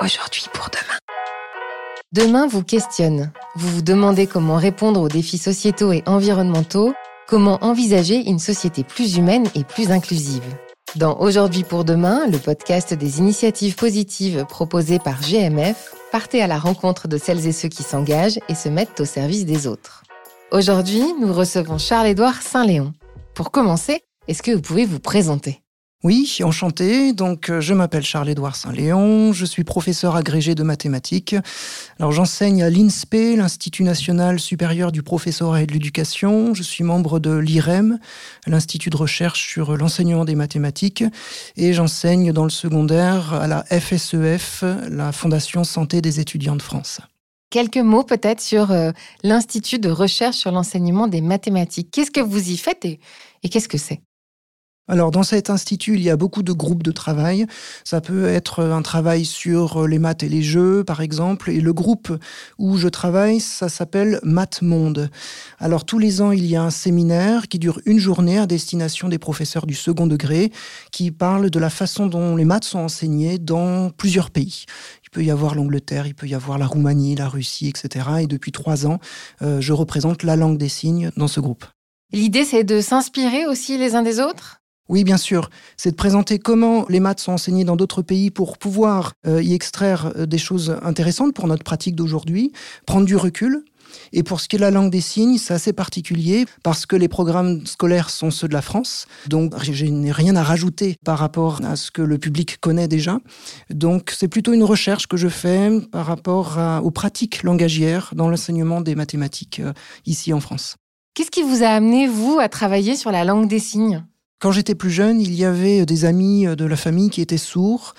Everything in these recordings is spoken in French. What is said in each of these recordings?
aujourd'hui pour demain. Demain vous questionne. Vous vous demandez comment répondre aux défis sociétaux et environnementaux, comment envisager une société plus humaine et plus inclusive. Dans Aujourd'hui pour demain, le podcast des initiatives positives proposées par GMF, partez à la rencontre de celles et ceux qui s'engagent et se mettent au service des autres. Aujourd'hui, nous recevons Charles-Édouard Saint-Léon. Pour commencer, est-ce que vous pouvez vous présenter? Oui, enchanté. Donc, euh, je m'appelle Charles-Édouard Saint-Léon. Je suis professeur agrégé de mathématiques. Alors, j'enseigne à l'INSPE, l'Institut national supérieur du professorat et de l'éducation. Je suis membre de l'IREM, l'Institut de recherche sur l'enseignement des mathématiques. Et j'enseigne dans le secondaire à la FSEF, e la Fondation Santé des étudiants de France. Quelques mots peut-être sur euh, l'Institut de recherche sur l'enseignement des mathématiques. Qu'est-ce que vous y faites et qu'est-ce que c'est? Alors dans cet institut, il y a beaucoup de groupes de travail. Ça peut être un travail sur les maths et les jeux, par exemple. Et le groupe où je travaille, ça s'appelle Math Monde. Alors tous les ans, il y a un séminaire qui dure une journée à destination des professeurs du second degré, qui parle de la façon dont les maths sont enseignées dans plusieurs pays. Il peut y avoir l'Angleterre, il peut y avoir la Roumanie, la Russie, etc. Et depuis trois ans, euh, je représente la langue des signes dans ce groupe. L'idée, c'est de s'inspirer aussi les uns des autres? Oui, bien sûr. C'est de présenter comment les maths sont enseignées dans d'autres pays pour pouvoir euh, y extraire euh, des choses intéressantes pour notre pratique d'aujourd'hui, prendre du recul. Et pour ce qui est de la langue des signes, c'est assez particulier parce que les programmes scolaires sont ceux de la France. Donc, je n'ai rien à rajouter par rapport à ce que le public connaît déjà. Donc, c'est plutôt une recherche que je fais par rapport aux pratiques langagières dans l'enseignement des mathématiques euh, ici en France. Qu'est-ce qui vous a amené, vous, à travailler sur la langue des signes? Quand j'étais plus jeune, il y avait des amis de la famille qui étaient sourds.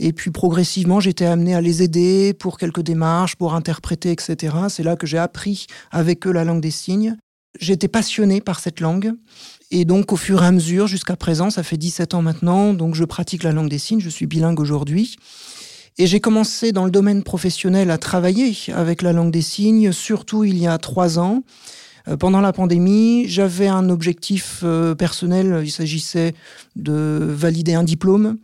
Et puis progressivement, j'étais amené à les aider pour quelques démarches, pour interpréter, etc. C'est là que j'ai appris avec eux la langue des signes. J'étais passionné par cette langue. Et donc, au fur et à mesure, jusqu'à présent, ça fait 17 ans maintenant, donc je pratique la langue des signes, je suis bilingue aujourd'hui. Et j'ai commencé dans le domaine professionnel à travailler avec la langue des signes, surtout il y a trois ans. Euh, pendant la pandémie, j'avais un objectif euh, personnel, il s'agissait de valider un diplôme.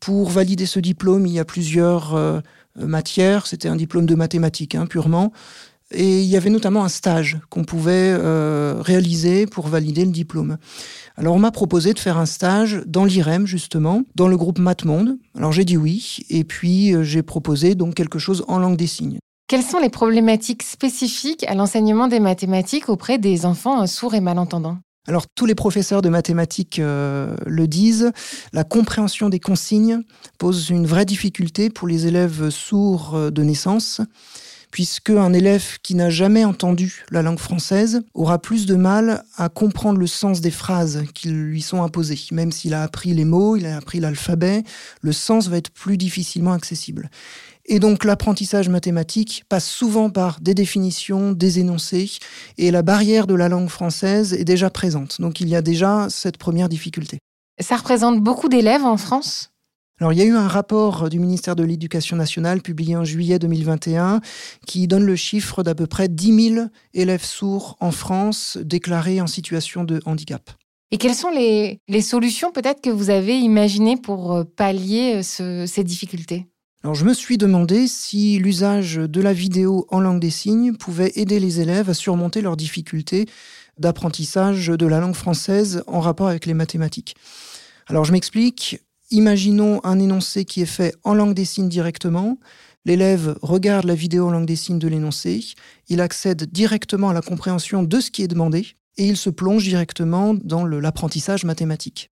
Pour valider ce diplôme, il y a plusieurs euh, matières, c'était un diplôme de mathématiques hein, purement. Et il y avait notamment un stage qu'on pouvait réaliser pour valider le diplôme. Alors on m'a proposé de faire un stage dans l'IREM justement, dans le groupe MathMonde. Alors j'ai dit oui, et puis j'ai proposé donc quelque chose en langue des signes. Quelles sont les problématiques spécifiques à l'enseignement des mathématiques auprès des enfants sourds et malentendants? Alors tous les professeurs de mathématiques euh, le disent, la compréhension des consignes pose une vraie difficulté pour les élèves sourds euh, de naissance, puisque un élève qui n'a jamais entendu la langue française aura plus de mal à comprendre le sens des phrases qui lui sont imposées. Même s'il a appris les mots, il a appris l'alphabet, le sens va être plus difficilement accessible. Et donc l'apprentissage mathématique passe souvent par des définitions, des énoncés, et la barrière de la langue française est déjà présente. Donc il y a déjà cette première difficulté. Ça représente beaucoup d'élèves en France? Alors, il y a eu un rapport du ministère de l'Éducation nationale publié en juillet 2021 qui donne le chiffre d'à peu près 10 000 élèves sourds en France déclarés en situation de handicap. Et quelles sont les, solutions peut-être que vous avez imaginées pour euh, pallier euh, ces difficultés? Alors je me suis demandé si l'usage de la vidéo en langue des signes pouvait aider les élèves à surmonter leurs difficultés d'apprentissage de la langue française en rapport avec les mathématiques. Alors je m'explique, imaginons un énoncé qui est fait en langue des signes directement, l'élève regarde la vidéo en langue des signes de l'énoncé, il accède directement à la compréhension de ce qui est demandé et il se plonge directement dans l'apprentissage mathématique.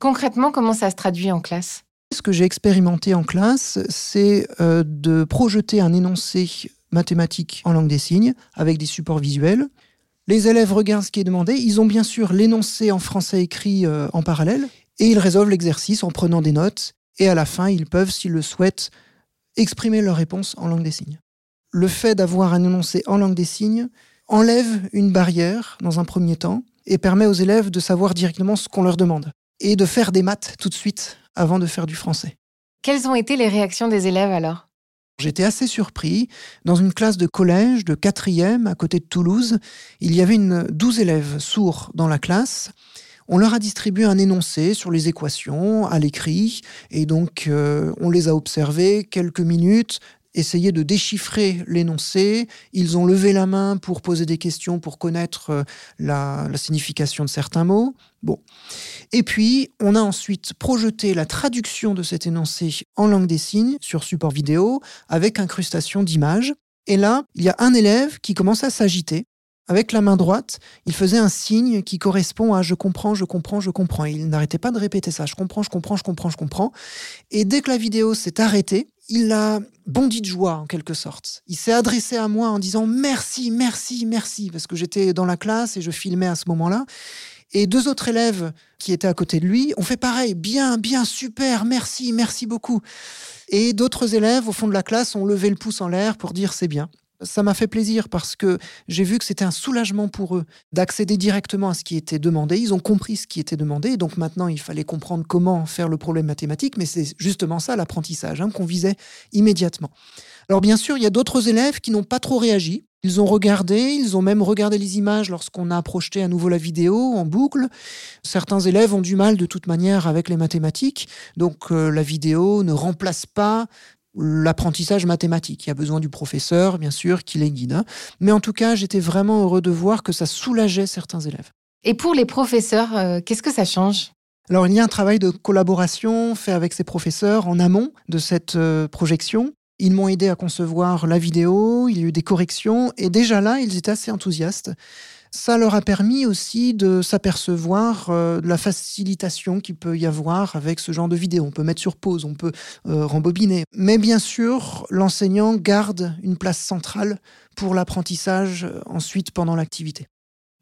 Concrètement, comment ça se traduit en classe? Ce que j'ai expérimenté en classe, c'est euh, de projeter un énoncé mathématique en langue des signes avec des supports visuels. Les élèves regardent ce qui est demandé. Ils ont bien sûr l'énoncé en français écrit euh, en parallèle et ils résolvent l'exercice en prenant des notes. Et à la fin, ils peuvent, s'ils le souhaitent, exprimer leur réponse en langue des signes. Le fait d'avoir un énoncé en langue des signes enlève une barrière dans un premier temps et permet aux élèves de savoir directement ce qu'on leur demande et de faire des maths tout de suite avant de faire du français. Quelles ont été les réactions des élèves alors? J'étais assez surpris. Dans une classe de collège de quatrième à côté de Toulouse, il y avait une 12 élèves sourds dans la classe. On leur a distribué un énoncé sur les équations à l'écrit, et donc euh, on les a observés quelques minutes, essayer de déchiffrer l'énoncé. Ils ont levé la main pour poser des questions, pour connaître euh, la, signification de certains mots. Bon. Et puis, on a ensuite projeté la traduction de cet énoncé en langue des signes sur support vidéo avec incrustation d'images. Et là, il y a un élève qui commence à s'agiter. Avec la main droite, il faisait un signe qui correspond à je comprends, je comprends, je comprends. Il n'arrêtait pas de répéter ça. Je comprends, je comprends, je comprends, je comprends. Et dès que la vidéo s'est arrêtée, il a bondi de joie en quelque sorte. Il s'est adressé à moi en disant merci, merci, merci, parce que j'étais dans la classe et je filmais à ce moment-là. Et deux autres élèves qui étaient à côté de lui ont fait pareil, bien, bien, super, merci, merci beaucoup. Et d'autres élèves au fond de la classe ont levé le pouce en l'air pour dire c'est bien ça m'a fait plaisir parce que j'ai vu que c'était un soulagement pour eux d'accéder directement à ce qui était demandé. Ils ont compris ce qui était demandé, donc maintenant il fallait comprendre comment faire le problème mathématique, mais c'est justement ça l'apprentissage hein, qu'on visait immédiatement. Alors bien sûr, il y a d'autres élèves qui n'ont pas trop réagi. Ils ont regardé, ils ont même regardé les images lorsqu'on a projeté à nouveau la vidéo en boucle. Certains élèves ont du mal de toute manière avec les mathématiques, donc euh, la vidéo ne remplace pas l'apprentissage mathématique. Il y a besoin du professeur, bien sûr, qui les guide. Mais en tout cas, j'étais vraiment heureux de voir que ça soulageait certains élèves. Et pour les professeurs, euh, qu'est-ce que ça change? Alors, il y a un travail de collaboration fait avec ces professeurs en amont de cette euh, projection. Ils m'ont aidé à concevoir la vidéo, il y a eu des corrections, et déjà là, ils étaient assez enthousiastes ça leur a permis aussi de s'apercevoir euh, de la facilitation qu'il peut y avoir avec ce genre de vidéo. On peut mettre sur pause, on peut euh, rembobiner. Mais bien sûr, l'enseignant garde une place centrale pour l'apprentissage euh, ensuite pendant l'activité.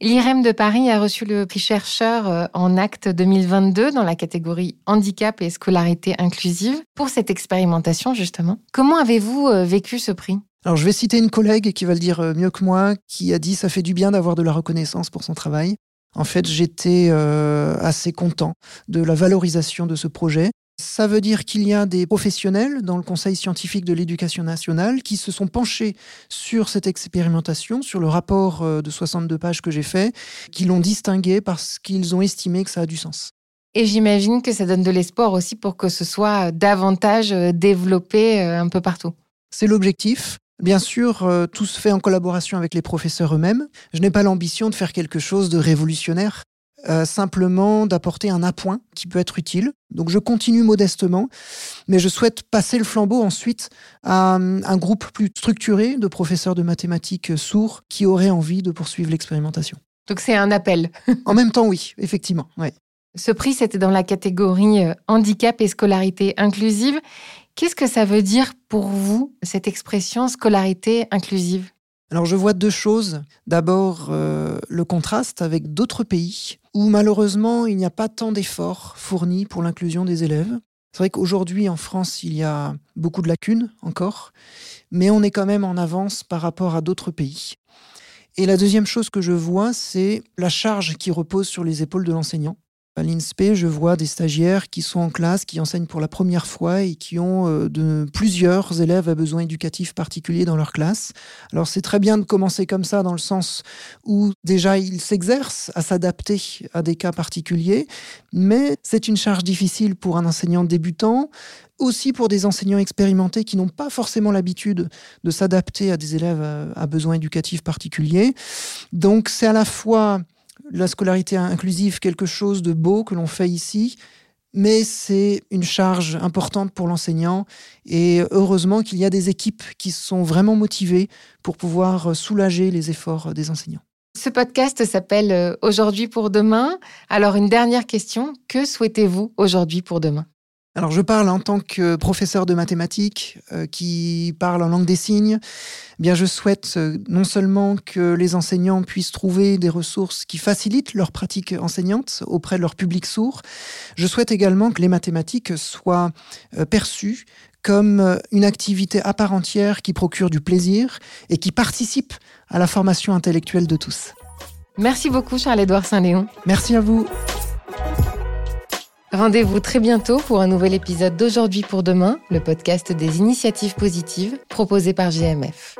L'IREM de Paris a reçu le prix chercheur en acte 2022 dans la catégorie handicap et scolarité inclusive pour cette expérimentation justement. Comment avez-vous vécu ce prix? Alors je vais citer une collègue qui va le dire euh, mieux que moi, qui a dit ça fait du bien d'avoir de la reconnaissance pour son travail. En fait, j'étais euh, assez content de la valorisation de ce projet. Ça veut dire qu'il y a des professionnels dans le Conseil scientifique de l'éducation nationale qui se sont penchés sur cette expérimentation, sur le rapport euh, de 62 pages que j'ai fait, qui l'ont distingué parce qu'ils ont estimé que ça a du sens. Et j'imagine que ça donne de l'espoir aussi pour que ce soit davantage développé un peu partout. C'est l'objectif. Bien sûr, euh, tout se fait en collaboration avec les professeurs eux-mêmes. Je n'ai pas l'ambition de faire quelque chose de révolutionnaire, euh, simplement d'apporter un appoint qui peut être utile. Donc je continue modestement, mais je souhaite passer le flambeau ensuite à euh, un groupe plus structuré de professeurs de mathématiques sourds qui auraient envie de poursuivre l'expérimentation. Donc c'est un appel. en même temps, oui, effectivement. Ce prix, c'était dans la catégorie handicap et scolarité inclusive. Qu'est-ce que ça veut dire pour vous, cette expression scolarité inclusive? Alors je vois deux choses. D'abord euh, le contraste avec d'autres pays où malheureusement il n'y a pas tant d'efforts fournis pour l'inclusion des élèves. C'est vrai qu'aujourd'hui en France il y a beaucoup de lacunes encore, mais on est quand même en avance par rapport à d'autres pays. Et la deuxième chose que je vois, c'est la charge qui repose sur les épaules de l'enseignant. À l'INSPE, je vois des stagiaires qui sont en classe, qui enseignent pour la première fois et qui ont euh, de, plusieurs élèves à besoins éducatifs particuliers dans leur classe. Alors c'est très bien de commencer comme ça dans le sens où déjà ils s'exercent à s'adapter à des cas particuliers, mais c'est une charge difficile pour un enseignant débutant, aussi pour des enseignants expérimentés qui n'ont pas forcément l'habitude de s'adapter à des élèves à besoins éducatifs particuliers. Donc c'est à la fois la scolarité inclusive quelque chose de beau que l'on fait ici, mais c'est une charge importante pour l'enseignant et heureusement qu'il y a des équipes qui sont vraiment motivées pour pouvoir soulager les efforts des enseignants. Ce podcast s'appelle euh, Aujourd'hui pour demain. Alors une dernière question, que souhaitez-vous aujourd'hui pour demain? Alors je parle en tant que professeur de mathématiques euh, qui parle en langue des signes. Eh bien je souhaite euh, non seulement que les enseignants puissent trouver des ressources qui facilitent leur pratique enseignante auprès de leur public sourd. Je souhaite également que les mathématiques soient euh, perçues comme une activité à part entière qui procure du plaisir et qui participe à la formation intellectuelle de tous. Merci beaucoup Charles-Édouard Saint-Léon. Merci à vous. Rendez-vous très bientôt pour un nouvel épisode d'Aujourd'hui pour demain, le podcast des initiatives positives proposé par GMF.